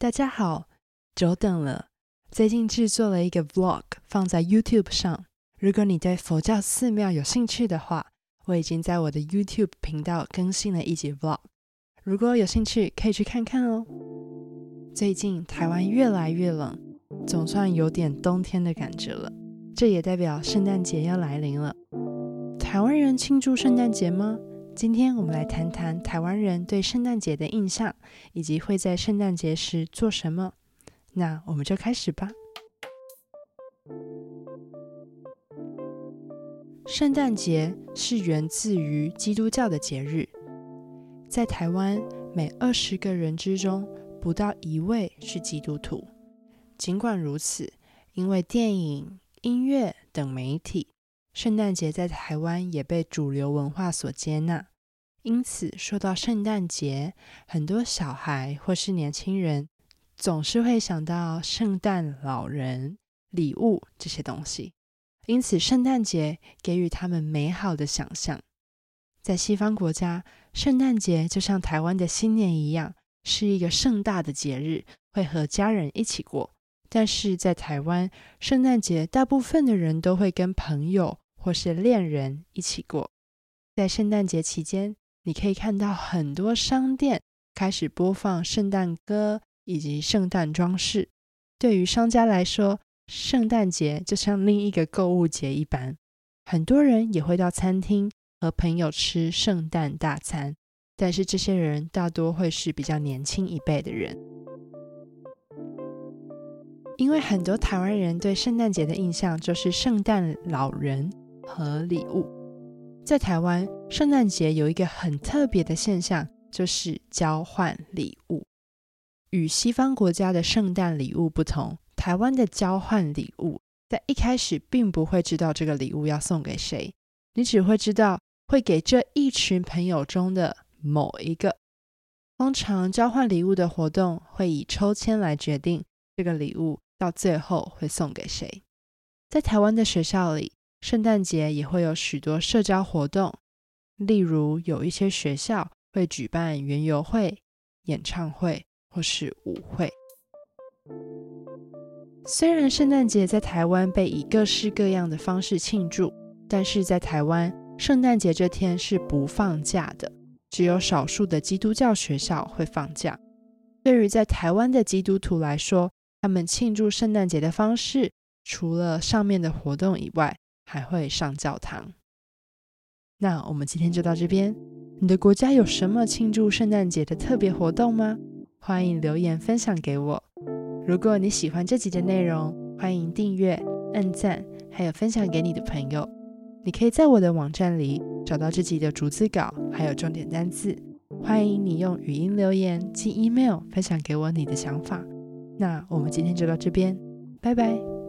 大家好，久等了。最近制作了一个 vlog 放在 YouTube 上。如果你对佛教寺庙有兴趣的话，我已经在我的 YouTube 频道更新了一集 vlog。如果有兴趣，可以去看看哦。最近台湾越来越冷，总算有点冬天的感觉了。这也代表圣诞节要来临了。台湾人庆祝圣诞节吗？今天我们来谈谈台湾人对圣诞节的印象，以及会在圣诞节时做什么。那我们就开始吧。圣诞节是源自于基督教的节日，在台湾每二十个人之中不到一位是基督徒。尽管如此，因为电影、音乐等媒体，圣诞节在台湾也被主流文化所接纳，因此说到圣诞节，很多小孩或是年轻人总是会想到圣诞老人、礼物这些东西，因此圣诞节给予他们美好的想象。在西方国家，圣诞节就像台湾的新年一样，是一个盛大的节日，会和家人一起过。但是在台湾，圣诞节大部分的人都会跟朋友或是恋人一起过。在圣诞节期间，你可以看到很多商店开始播放圣诞歌以及圣诞装饰。对于商家来说，圣诞节就像另一个购物节一般。很多人也会到餐厅和朋友吃圣诞大餐，但是这些人大多会是比较年轻一辈的人。因为很多台湾人对圣诞节的印象就是圣诞老人和礼物。在台湾，圣诞节有一个很特别的现象，就是交换礼物。与西方国家的圣诞礼物不同，台湾的交换礼物在一开始并不会知道这个礼物要送给谁，你只会知道会给这一群朋友中的某一个。通常交换礼物的活动会以抽签来决定这个礼物。到最后会送给谁？在台湾的学校里，圣诞节也会有许多社交活动，例如有一些学校会举办园游会、演唱会或是舞会。虽然圣诞节在台湾被以各式各样的方式庆祝，但是在台湾，圣诞节这天是不放假的，只有少数的基督教学校会放假。对于在台湾的基督徒来说，他们庆祝圣诞节的方式，除了上面的活动以外，还会上教堂。那我们今天就到这边。你的国家有什么庆祝圣诞节的特别活动吗？欢迎留言分享给我。如果你喜欢这集的内容，欢迎订阅、按赞，还有分享给你的朋友。你可以在我的网站里找到这集的逐字稿，还有重点单字。欢迎你用语音留言、寄 email 分享给我你的想法。那我们今天就到这边，拜拜。